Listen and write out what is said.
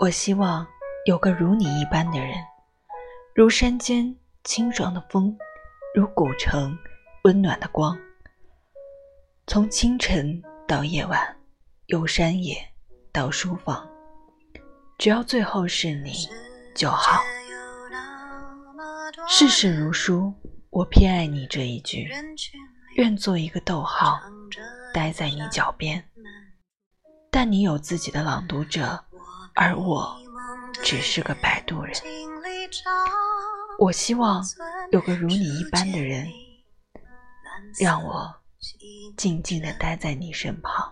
我希望有个如你一般的人，如山间清爽的风，如古城温暖的光。从清晨到夜晚，由山野到书房，只要最后是你就好。世事如书，我偏爱你这一句，愿做一个逗号，待在你脚边。但你有自己的朗读者，而我只是个摆渡人。我希望有个如你一般的人，让我静静地待在你身旁。